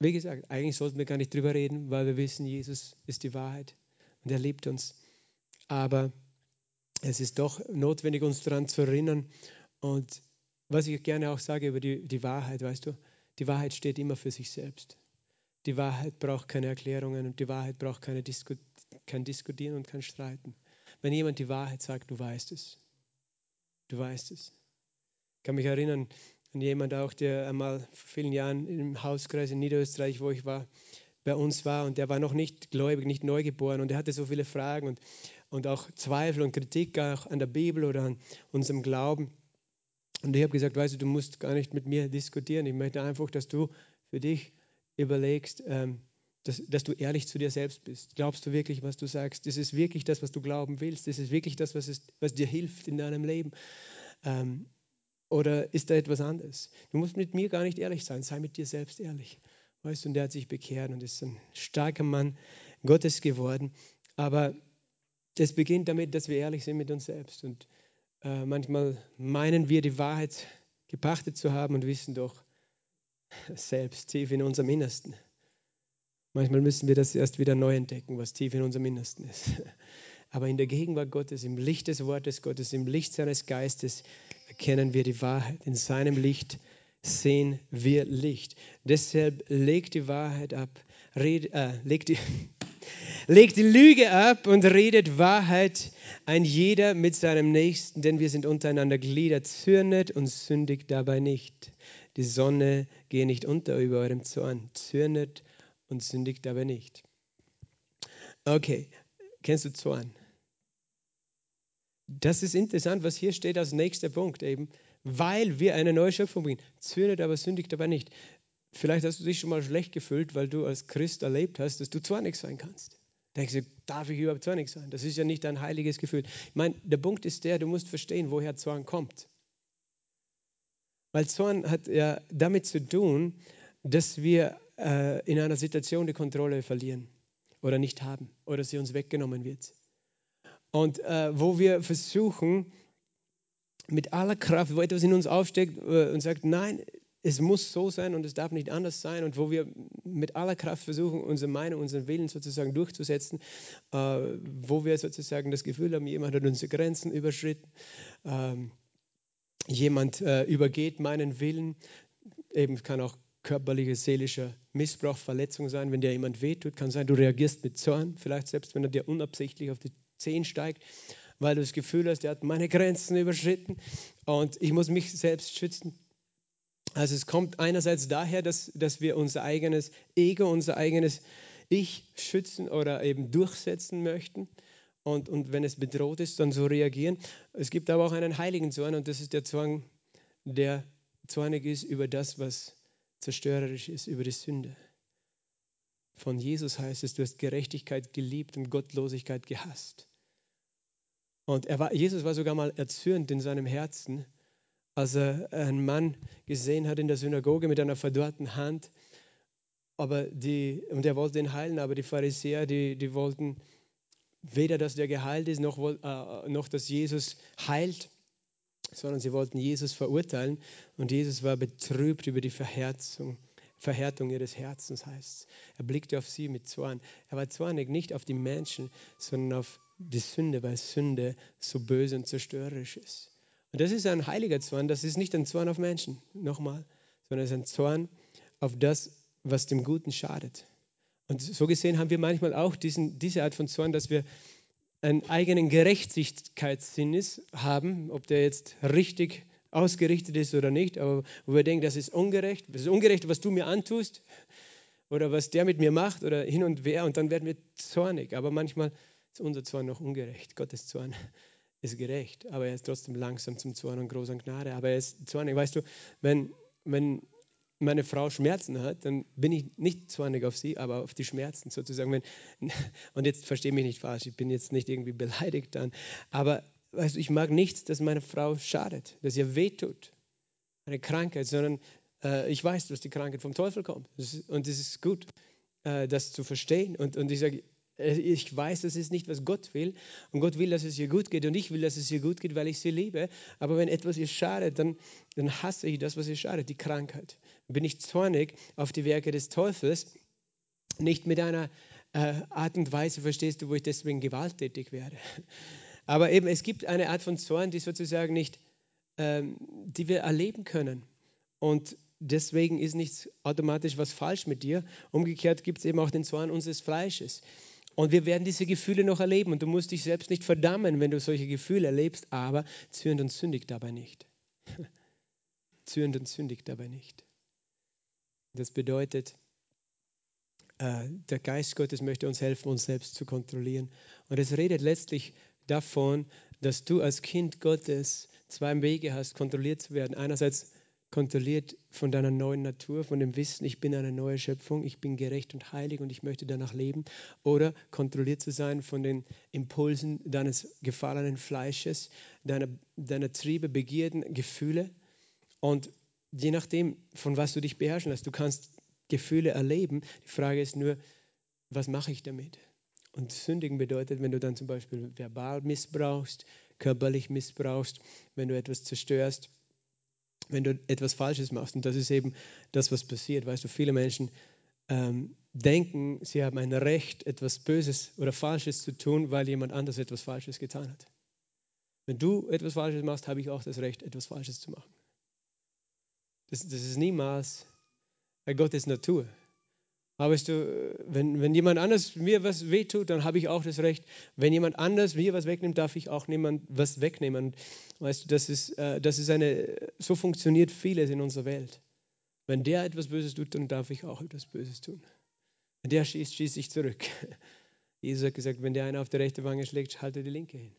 wie gesagt, eigentlich sollten wir gar nicht drüber reden, weil wir wissen, Jesus ist die Wahrheit und er liebt uns. Aber es ist doch notwendig, uns daran zu erinnern. Und was ich gerne auch sage über die, die Wahrheit, weißt du, die Wahrheit steht immer für sich selbst. Die Wahrheit braucht keine Erklärungen und die Wahrheit braucht keine Disku kein Diskutieren und kein Streiten. Wenn jemand die Wahrheit sagt, du weißt es. Du weißt es. Ich kann mich erinnern, und jemand auch, der einmal vor vielen Jahren im Hauskreis in Niederösterreich, wo ich war, bei uns war und der war noch nicht gläubig, nicht neugeboren und er hatte so viele Fragen und, und auch Zweifel und Kritik auch an der Bibel oder an unserem Glauben. Und ich habe gesagt, weißt du, du musst gar nicht mit mir diskutieren. Ich möchte einfach, dass du für dich überlegst, ähm, dass, dass, du ehrlich zu dir selbst bist. Glaubst du wirklich, was du sagst? Ist es wirklich das, was du glauben willst? Ist es wirklich das, was, ist, was dir hilft in deinem Leben? Ähm, oder ist da etwas anderes? Du musst mit mir gar nicht ehrlich sein, sei mit dir selbst ehrlich. Weißt du, und der hat sich bekehrt und ist ein starker Mann Gottes geworden. Aber es beginnt damit, dass wir ehrlich sind mit uns selbst. Und äh, manchmal meinen wir, die Wahrheit gepachtet zu haben und wissen doch selbst tief in unserem Innersten. Manchmal müssen wir das erst wieder neu entdecken, was tief in unserem Innersten ist. Aber in der Gegenwart Gottes, im Licht des Wortes Gottes, im Licht seines Geistes erkennen wir die Wahrheit. In seinem Licht sehen wir Licht. Deshalb legt die Wahrheit ab, red, äh, legt, die, legt die Lüge ab und redet Wahrheit ein jeder mit seinem Nächsten, denn wir sind untereinander Glieder, zürnet und sündigt dabei nicht. Die Sonne gehe nicht unter über eurem Zorn, zürnet und sündigt dabei nicht. Okay, Kennst du Zorn? Das ist interessant, was hier steht als nächster Punkt eben, weil wir eine neue Schöpfung bringen. Zürnet aber sündigt aber nicht. Vielleicht hast du dich schon mal schlecht gefühlt, weil du als Christ erlebt hast, dass du zornig sein kannst. Denkst du, darf ich überhaupt zornig sein? Das ist ja nicht ein heiliges Gefühl. Ich meine, der Punkt ist der, du musst verstehen, woher Zorn kommt. Weil Zorn hat ja damit zu tun, dass wir äh, in einer Situation die Kontrolle verlieren oder nicht haben oder sie uns weggenommen wird. Und äh, wo wir versuchen, mit aller Kraft, wo etwas in uns aufsteckt äh, und sagt, nein, es muss so sein und es darf nicht anders sein und wo wir mit aller Kraft versuchen, unsere Meinung, unseren Willen sozusagen durchzusetzen, äh, wo wir sozusagen das Gefühl haben, jemand hat unsere Grenzen überschritten, ähm, jemand äh, übergeht meinen Willen, eben kann auch körperlicher, seelischer Missbrauch, Verletzung sein, wenn dir jemand wehtut. Kann sein, du reagierst mit Zorn, vielleicht selbst wenn er dir unabsichtlich auf die Zehen steigt, weil du das Gefühl hast, er hat meine Grenzen überschritten und ich muss mich selbst schützen. Also es kommt einerseits daher, dass, dass wir unser eigenes Ego, unser eigenes Ich schützen oder eben durchsetzen möchten. Und, und wenn es bedroht ist, dann so reagieren. Es gibt aber auch einen heiligen Zorn und das ist der Zorn, der zornig ist über das, was zerstörerisch ist über die Sünde. Von Jesus heißt es, du hast Gerechtigkeit geliebt und Gottlosigkeit gehasst. Und war, Jesus war sogar mal erzürnt in seinem Herzen, als er einen Mann gesehen hat in der Synagoge mit einer verdorrten Hand. Aber die, und er wollte ihn heilen, aber die Pharisäer, die, die wollten weder, dass der geheilt ist, noch, äh, noch dass Jesus heilt sondern sie wollten Jesus verurteilen und Jesus war betrübt über die Verhärtung, Verhärtung ihres Herzens, heißt es. Er blickte auf sie mit Zorn. Er war zornig nicht auf die Menschen, sondern auf die Sünde, weil Sünde so böse und zerstörerisch ist. Und das ist ein heiliger Zorn, das ist nicht ein Zorn auf Menschen, nochmal, sondern es ist ein Zorn auf das, was dem Guten schadet. Und so gesehen haben wir manchmal auch diesen, diese Art von Zorn, dass wir einen eigenen Gerechtigkeitssinn haben, ob der jetzt richtig ausgerichtet ist oder nicht, aber wo wir denken, das ist ungerecht, das ist ungerecht, was du mir antust oder was der mit mir macht oder hin und her und dann werden wir zornig. Aber manchmal ist unser Zorn noch ungerecht. Gottes Zorn ist gerecht, aber er ist trotzdem langsam zum Zorn und groß an Gnade. Aber er ist zornig. Weißt du, wenn, wenn meine Frau Schmerzen hat, dann bin ich nicht zornig auf sie, aber auf die Schmerzen sozusagen. Wenn, und jetzt verstehe mich nicht falsch, ich bin jetzt nicht irgendwie beleidigt dann, aber weißt du, ich mag nichts, dass meine Frau schadet, dass ihr wehtut, eine Krankheit, sondern äh, ich weiß, dass die Krankheit vom Teufel kommt. und es ist gut, äh, das zu verstehen. Und, und ich sage, ich weiß, das ist nicht, was Gott will. Und Gott will, dass es ihr gut geht. Und ich will, dass es ihr gut geht, weil ich sie liebe. Aber wenn etwas ihr schadet, dann, dann hasse ich das, was ihr schadet, die Krankheit. Bin ich zornig auf die Werke des Teufels, nicht mit einer äh, Art und Weise, verstehst du, wo ich deswegen gewalttätig werde. Aber eben, es gibt eine Art von Zorn, die sozusagen nicht, ähm, die wir erleben können. Und deswegen ist nichts automatisch was falsch mit dir. Umgekehrt gibt es eben auch den Zorn unseres Fleisches. Und wir werden diese Gefühle noch erleben. Und du musst dich selbst nicht verdammen, wenn du solche Gefühle erlebst, aber zürnt und sündigt dabei nicht. zürnt und sündigt dabei nicht. Das bedeutet, äh, der Geist Gottes möchte uns helfen, uns selbst zu kontrollieren. Und es redet letztlich davon, dass du als Kind Gottes zwei Wege hast, kontrolliert zu werden. Einerseits kontrolliert von deiner neuen Natur, von dem Wissen, ich bin eine neue Schöpfung, ich bin gerecht und heilig und ich möchte danach leben. Oder kontrolliert zu sein von den Impulsen deines gefallenen Fleisches, deiner, deiner Triebe, Begierden, Gefühle. Und je nachdem, von was du dich beherrschen lässt, du kannst Gefühle erleben. Die Frage ist nur, was mache ich damit? Und sündigen bedeutet, wenn du dann zum Beispiel verbal missbrauchst, körperlich missbrauchst, wenn du etwas zerstörst, wenn du etwas Falsches machst. Und das ist eben das, was passiert. Weißt du, viele Menschen ähm, denken, sie haben ein Recht, etwas Böses oder Falsches zu tun, weil jemand anders etwas Falsches getan hat. Wenn du etwas Falsches machst, habe ich auch das Recht, etwas Falsches zu machen. Das, das ist niemals Gottes Natur. Aber weißt du, wenn, wenn jemand anders mir was wehtut, dann habe ich auch das Recht. Wenn jemand anders mir was wegnimmt, darf ich auch niemand was wegnehmen. Weißt du, das ist, äh, das ist eine, so funktioniert vieles in unserer Welt. Wenn der etwas Böses tut, dann darf ich auch etwas Böses tun. Wenn der schießt, schieße ich zurück. Jesus hat gesagt, wenn der einen auf die rechte Wange schlägt, halte die linke hin.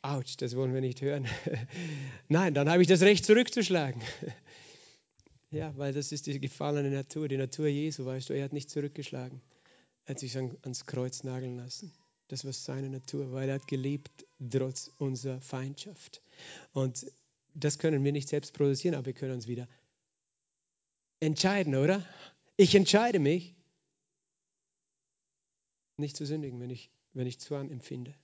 Autsch, das wollen wir nicht hören. Nein, dann habe ich das Recht zurückzuschlagen. Ja, weil das ist die gefallene Natur, die Natur Jesu, weißt du, er hat nicht zurückgeschlagen. Er hat sich ans Kreuz nageln lassen. Das war seine Natur, weil er hat geliebt trotz unserer Feindschaft. Und das können wir nicht selbst produzieren, aber wir können uns wieder entscheiden, oder? Ich entscheide mich, nicht zu sündigen, wenn ich, wenn ich Zorn empfinde.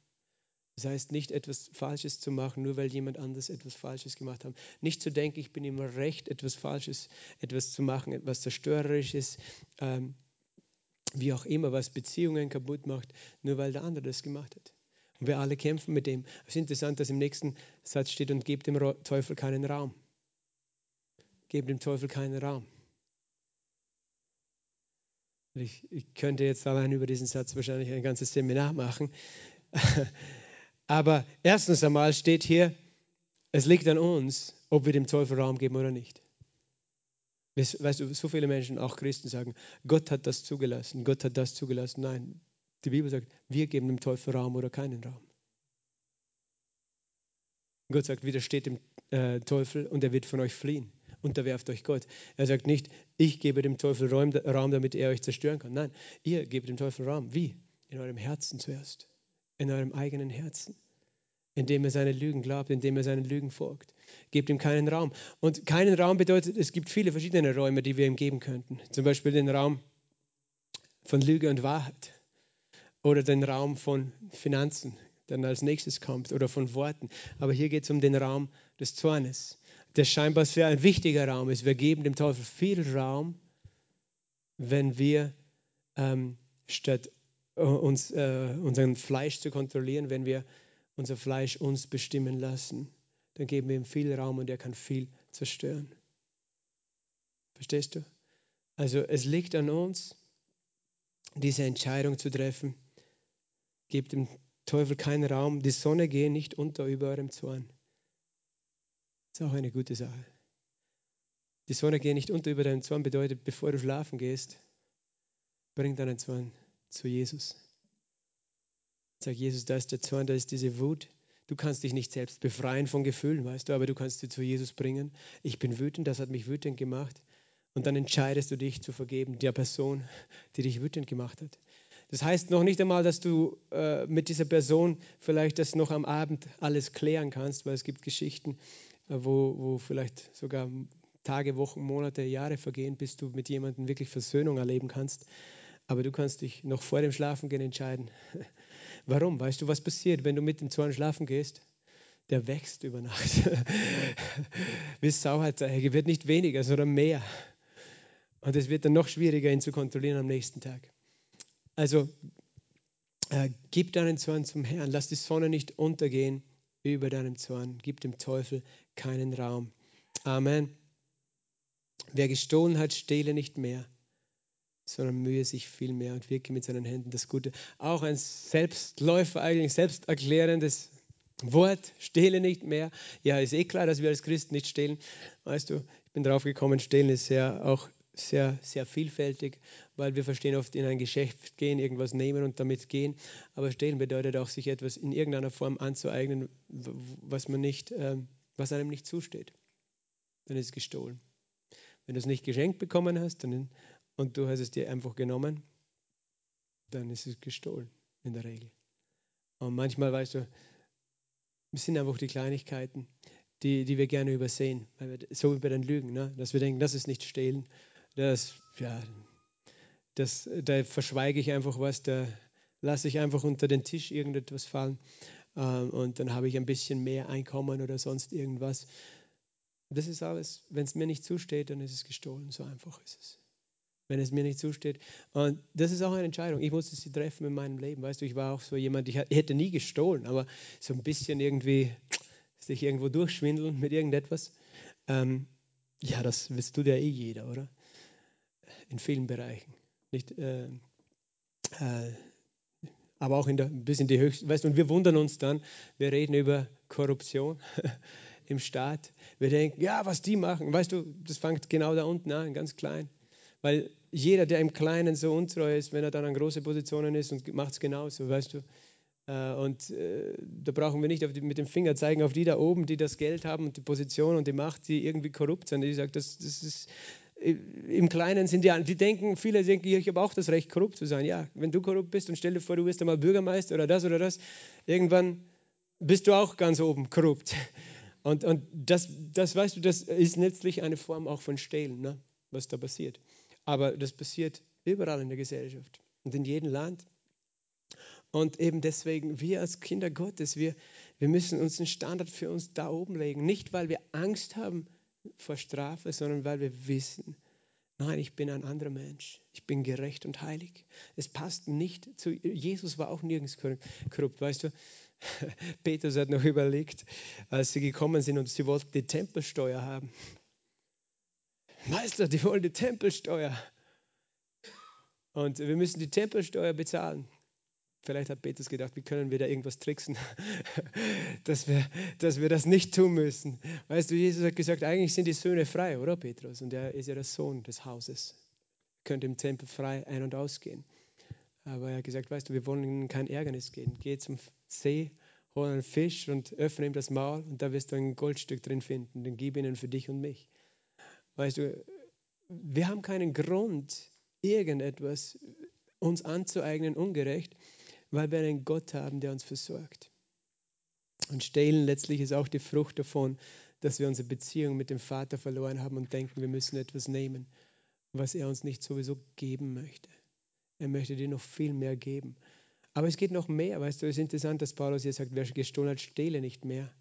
Das heißt, nicht etwas Falsches zu machen, nur weil jemand anders etwas Falsches gemacht hat. Nicht zu denken, ich bin immer recht, etwas Falsches, etwas zu machen, etwas Zerstörerisches, ähm, wie auch immer, was Beziehungen kaputt macht, nur weil der andere das gemacht hat. Und wir alle kämpfen mit dem. Es ist interessant, dass im nächsten Satz steht, und gebt dem Teufel keinen Raum. Gebt dem Teufel keinen Raum. Ich, ich könnte jetzt allein über diesen Satz wahrscheinlich ein ganzes Seminar machen. Aber erstens einmal steht hier, es liegt an uns, ob wir dem Teufel Raum geben oder nicht. Weißt du, so viele Menschen, auch Christen, sagen, Gott hat das zugelassen, Gott hat das zugelassen. Nein, die Bibel sagt, wir geben dem Teufel Raum oder keinen Raum. Gott sagt, widersteht dem äh, Teufel und er wird von euch fliehen. Unterwerft euch Gott. Er sagt nicht, ich gebe dem Teufel Raum, Raum, damit er euch zerstören kann. Nein, ihr gebt dem Teufel Raum. Wie? In eurem Herzen zuerst in eurem eigenen Herzen, indem ihr seine Lügen glaubt, indem ihr seinen Lügen folgt. Gebt ihm keinen Raum. Und keinen Raum bedeutet, es gibt viele verschiedene Räume, die wir ihm geben könnten. Zum Beispiel den Raum von Lüge und Wahrheit oder den Raum von Finanzen, der dann als nächstes kommt, oder von Worten. Aber hier geht es um den Raum des Zornes, der scheinbar sehr ein wichtiger Raum ist. Wir geben dem Teufel viel Raum, wenn wir ähm, statt uns, äh, unseren Fleisch zu kontrollieren, wenn wir unser Fleisch uns bestimmen lassen. Dann geben wir ihm viel Raum und er kann viel zerstören. Verstehst du? Also es liegt an uns, diese Entscheidung zu treffen. Gebt dem Teufel keinen Raum. Die Sonne gehe nicht unter über eurem Zorn. Das ist auch eine gute Sache. Die Sonne gehe nicht unter über deinem Zorn bedeutet, bevor du schlafen gehst, bring deinen Zorn zu Jesus. Sag Jesus, da ist der Zorn, da ist diese Wut. Du kannst dich nicht selbst befreien von Gefühlen, weißt du, aber du kannst sie zu Jesus bringen. Ich bin wütend, das hat mich wütend gemacht. Und dann entscheidest du dich zu vergeben, der Person, die dich wütend gemacht hat. Das heißt noch nicht einmal, dass du äh, mit dieser Person vielleicht das noch am Abend alles klären kannst, weil es gibt Geschichten, äh, wo, wo vielleicht sogar Tage, Wochen, Monate, Jahre vergehen, bis du mit jemandem wirklich Versöhnung erleben kannst. Aber du kannst dich noch vor dem Schlafengehen entscheiden. Warum? Weißt du, was passiert, wenn du mit dem Zorn schlafen gehst? Der wächst über Nacht. Wie Sauerteig. Wird nicht weniger, sondern mehr. Und es wird dann noch schwieriger, ihn zu kontrollieren am nächsten Tag. Also äh, gib deinen Zorn zum Herrn. Lass die Sonne nicht untergehen über deinem Zorn. Gib dem Teufel keinen Raum. Amen. Wer gestohlen hat, stehle nicht mehr, sondern mühe sich viel mehr und wirke mit seinen Händen das Gute. Auch ein Selbstläufer, eigentlich selbsterklärendes Wort, stehle nicht mehr. Ja, ist eh klar, dass wir als Christen nicht stehlen. Weißt du, ich bin drauf gekommen, stehlen ist ja auch sehr, sehr vielfältig, weil wir verstehen oft in ein Geschäft gehen, irgendwas nehmen und damit gehen. Aber stehlen bedeutet auch, sich etwas in irgendeiner Form anzueignen, was, man nicht, ähm, was einem nicht zusteht. Dann ist es gestohlen. Wenn du es nicht geschenkt bekommen hast dann, und du hast es dir einfach genommen, dann ist es gestohlen in der Regel. Und manchmal, weißt du, es sind einfach die Kleinigkeiten, die, die wir gerne übersehen, weil wir, so wie bei den Lügen, ne? dass wir denken, das ist nicht stehlen, das, ja, das, da verschweige ich einfach was, da lasse ich einfach unter den Tisch irgendetwas fallen ähm, und dann habe ich ein bisschen mehr Einkommen oder sonst irgendwas. Das ist alles, wenn es mir nicht zusteht, dann ist es gestohlen, so einfach ist es. Wenn es mir nicht zusteht. Und das ist auch eine Entscheidung. Ich musste sie treffen in meinem Leben. Weißt du, ich war auch so jemand, ich hätte nie gestohlen, aber so ein bisschen irgendwie sich irgendwo durchschwindeln mit irgendetwas. Ähm, ja, das willst du ja eh jeder, oder? in vielen Bereichen. Nicht, äh, äh, aber auch in der, bis in die höchsten. Weißt du, und wir wundern uns dann, wir reden über Korruption im Staat. Wir denken, ja, was die machen, weißt du, das fängt genau da unten an, ganz klein. Weil jeder, der im Kleinen so untreu ist, wenn er dann an große Positionen ist und macht es genauso, weißt du. Äh, und äh, da brauchen wir nicht mit dem Finger zeigen auf die da oben, die das Geld haben und die Position und die Macht, die irgendwie korrupt sind. Ich sage, das, das ist im Kleinen sind die, die denken, viele denken, ich habe auch das Recht, korrupt zu sein. Ja, wenn du korrupt bist und stell dir vor, du wirst einmal Bürgermeister oder das oder das, irgendwann bist du auch ganz oben korrupt. Und, und das, das, weißt du, das ist letztlich eine Form auch von Stehlen, ne? was da passiert. Aber das passiert überall in der Gesellschaft und in jedem Land. Und eben deswegen, wir als Kinder Gottes, wir, wir müssen uns einen Standard für uns da oben legen. Nicht, weil wir Angst haben, vor Strafe, sondern weil wir wissen, nein, ich bin ein anderer Mensch. Ich bin gerecht und heilig. Es passt nicht zu, Jesus war auch nirgends korrupt, weißt du. Petrus hat noch überlegt, als sie gekommen sind und sie wollten die Tempelsteuer haben. Meister, die wollen die Tempelsteuer. Und wir müssen die Tempelsteuer bezahlen. Vielleicht hat Petrus gedacht, wie können wir da irgendwas tricksen, dass wir, dass wir das nicht tun müssen. Weißt du, Jesus hat gesagt, eigentlich sind die Söhne frei, oder Petrus? Und er ist ja der Sohn des Hauses. Könnte im Tempel frei ein- und ausgehen. Aber er hat gesagt, weißt du, wir wollen ihnen kein Ärgernis geben. Geh zum See, hol einen Fisch und öffne ihm das Maul und da wirst du ein Goldstück drin finden. Den gib ihnen für dich und mich. Weißt du, wir haben keinen Grund, irgendetwas uns anzueignen, ungerecht weil wir einen Gott haben, der uns versorgt. Und stehlen letztlich ist auch die Frucht davon, dass wir unsere Beziehung mit dem Vater verloren haben und denken, wir müssen etwas nehmen, was er uns nicht sowieso geben möchte. Er möchte dir noch viel mehr geben. Aber es geht noch mehr, weißt du, es ist interessant, dass Paulus hier sagt, wer gestohlen hat, stehle nicht mehr,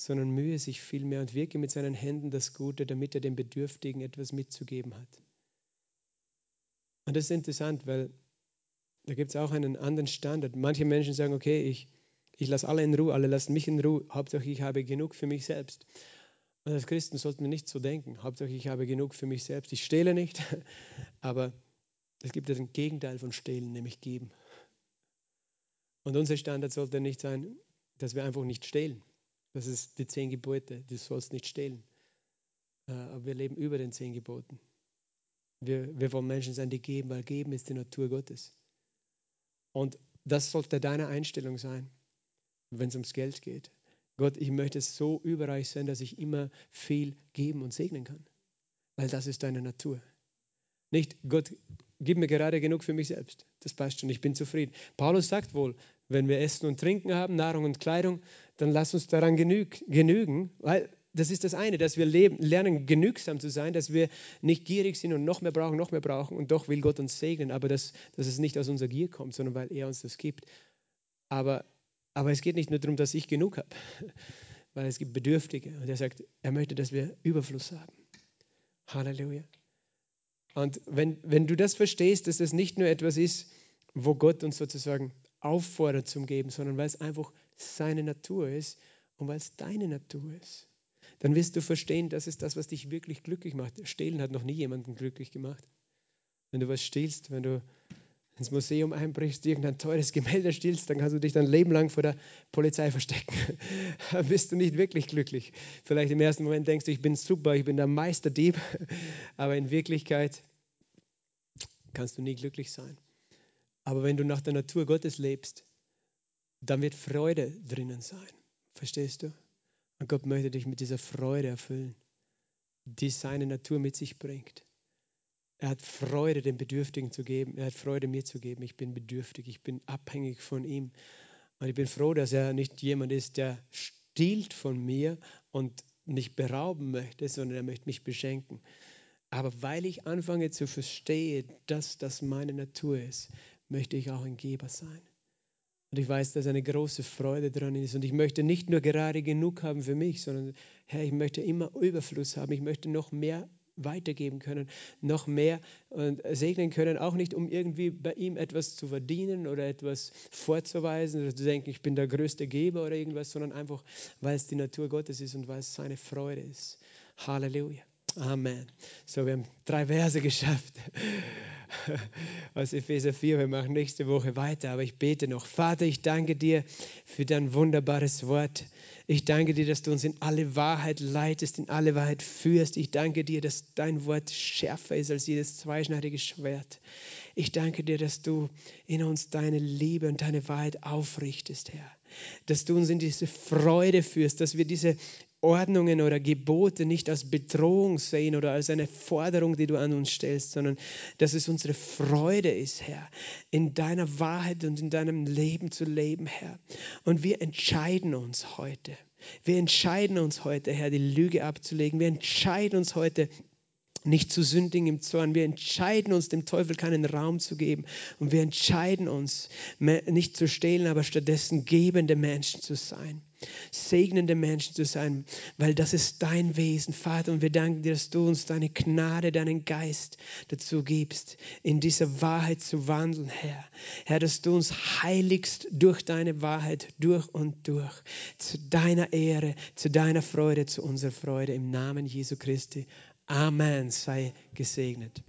sondern mühe sich viel mehr und wirke mit seinen Händen das Gute, damit er dem Bedürftigen etwas mitzugeben hat. Und das ist interessant, weil da gibt es auch einen anderen Standard. Manche Menschen sagen, okay, ich, ich lasse alle in Ruhe, alle lassen mich in Ruhe, Hauptsache ich habe genug für mich selbst. Und als Christen sollten wir nicht so denken, Hauptsache ich habe genug für mich selbst. Ich stehle nicht, aber es gibt das Gegenteil von stehlen, nämlich geben. Und unser Standard sollte nicht sein, dass wir einfach nicht stehlen. Das ist die zehn Gebote, du sollst nicht stehlen. Äh, aber wir leben über den zehn Geboten. Wir, wir wollen Menschen sein, die geben, weil geben ist die Natur Gottes. Und das sollte deine Einstellung sein, wenn es ums Geld geht. Gott, ich möchte so überreich sein, dass ich immer viel geben und segnen kann. weil das ist deine Natur. Nicht, Gott, gib mir gerade genug für mich selbst. Das passt schon, ich bin zufrieden. Paulus sagt wohl, wenn wir Essen und Trinken haben, Nahrung und Kleidung, dann lass uns daran genüg, genügen, weil das ist das eine, dass wir leben, lernen, genügsam zu sein, dass wir nicht gierig sind und noch mehr brauchen, noch mehr brauchen und doch will Gott uns segnen, aber dass, dass es nicht aus unserer Gier kommt, sondern weil er uns das gibt. Aber, aber es geht nicht nur darum, dass ich genug habe, weil es gibt Bedürftige und er sagt, er möchte, dass wir Überfluss haben. Halleluja. Und wenn, wenn du das verstehst, dass das nicht nur etwas ist, wo Gott uns sozusagen auffordert zum Geben, sondern weil es einfach seine Natur ist und weil es deine Natur ist, dann wirst du verstehen, das ist das, was dich wirklich glücklich macht. Stehlen hat noch nie jemanden glücklich gemacht. Wenn du was stiehlst, wenn du ins Museum einbrichst, irgendein teures Gemälde stiehlst, dann kannst du dich dein Leben lang vor der Polizei verstecken. dann bist du nicht wirklich glücklich. Vielleicht im ersten Moment denkst du, ich bin super, ich bin der Meisterdieb, aber in Wirklichkeit kannst du nie glücklich sein. Aber wenn du nach der Natur Gottes lebst, dann wird Freude drinnen sein. Verstehst du? Und Gott möchte dich mit dieser Freude erfüllen, die seine Natur mit sich bringt. Er hat Freude, den Bedürftigen zu geben. Er hat Freude, mir zu geben. Ich bin bedürftig. Ich bin abhängig von ihm. Und ich bin froh, dass er nicht jemand ist, der stiehlt von mir und mich berauben möchte, sondern er möchte mich beschenken. Aber weil ich anfange zu verstehen, dass das meine Natur ist, möchte ich auch ein Geber sein. Und ich weiß, dass eine große Freude dran ist. Und ich möchte nicht nur gerade genug haben für mich, sondern Herr, ich möchte immer Überfluss haben. Ich möchte noch mehr weitergeben können, noch mehr und segnen können, auch nicht um irgendwie bei ihm etwas zu verdienen oder etwas vorzuweisen oder zu denken, ich bin der größte Geber oder irgendwas, sondern einfach, weil es die Natur Gottes ist und weil es seine Freude ist. Halleluja. Amen. So, wir haben drei Verse geschafft aus Epheser 4. Wir machen nächste Woche weiter, aber ich bete noch. Vater, ich danke dir für dein wunderbares Wort. Ich danke dir, dass du uns in alle Wahrheit leitest, in alle Wahrheit führst. Ich danke dir, dass dein Wort schärfer ist als jedes zweischneidige Schwert. Ich danke dir, dass du in uns deine Liebe und deine Wahrheit aufrichtest, Herr. Dass du uns in diese Freude führst, dass wir diese Ordnungen oder Gebote nicht als Bedrohung sehen oder als eine Forderung, die du an uns stellst, sondern dass es unsere Freude ist, Herr, in deiner Wahrheit und in deinem Leben zu leben, Herr. Und wir entscheiden uns heute. Wir entscheiden uns heute, Herr, die Lüge abzulegen. Wir entscheiden uns heute, nicht zu sündigen im Zorn. Wir entscheiden uns, dem Teufel keinen Raum zu geben. Und wir entscheiden uns, nicht zu stehlen, aber stattdessen gebende Menschen zu sein. Segnende Menschen zu sein, weil das ist dein Wesen, Vater. Und wir danken dir, dass du uns deine Gnade, deinen Geist dazu gibst, in dieser Wahrheit zu wandeln, Herr. Herr, dass du uns heiligst durch deine Wahrheit, durch und durch, zu deiner Ehre, zu deiner Freude, zu unserer Freude, im Namen Jesu Christi. Amen. Sei gesegnet.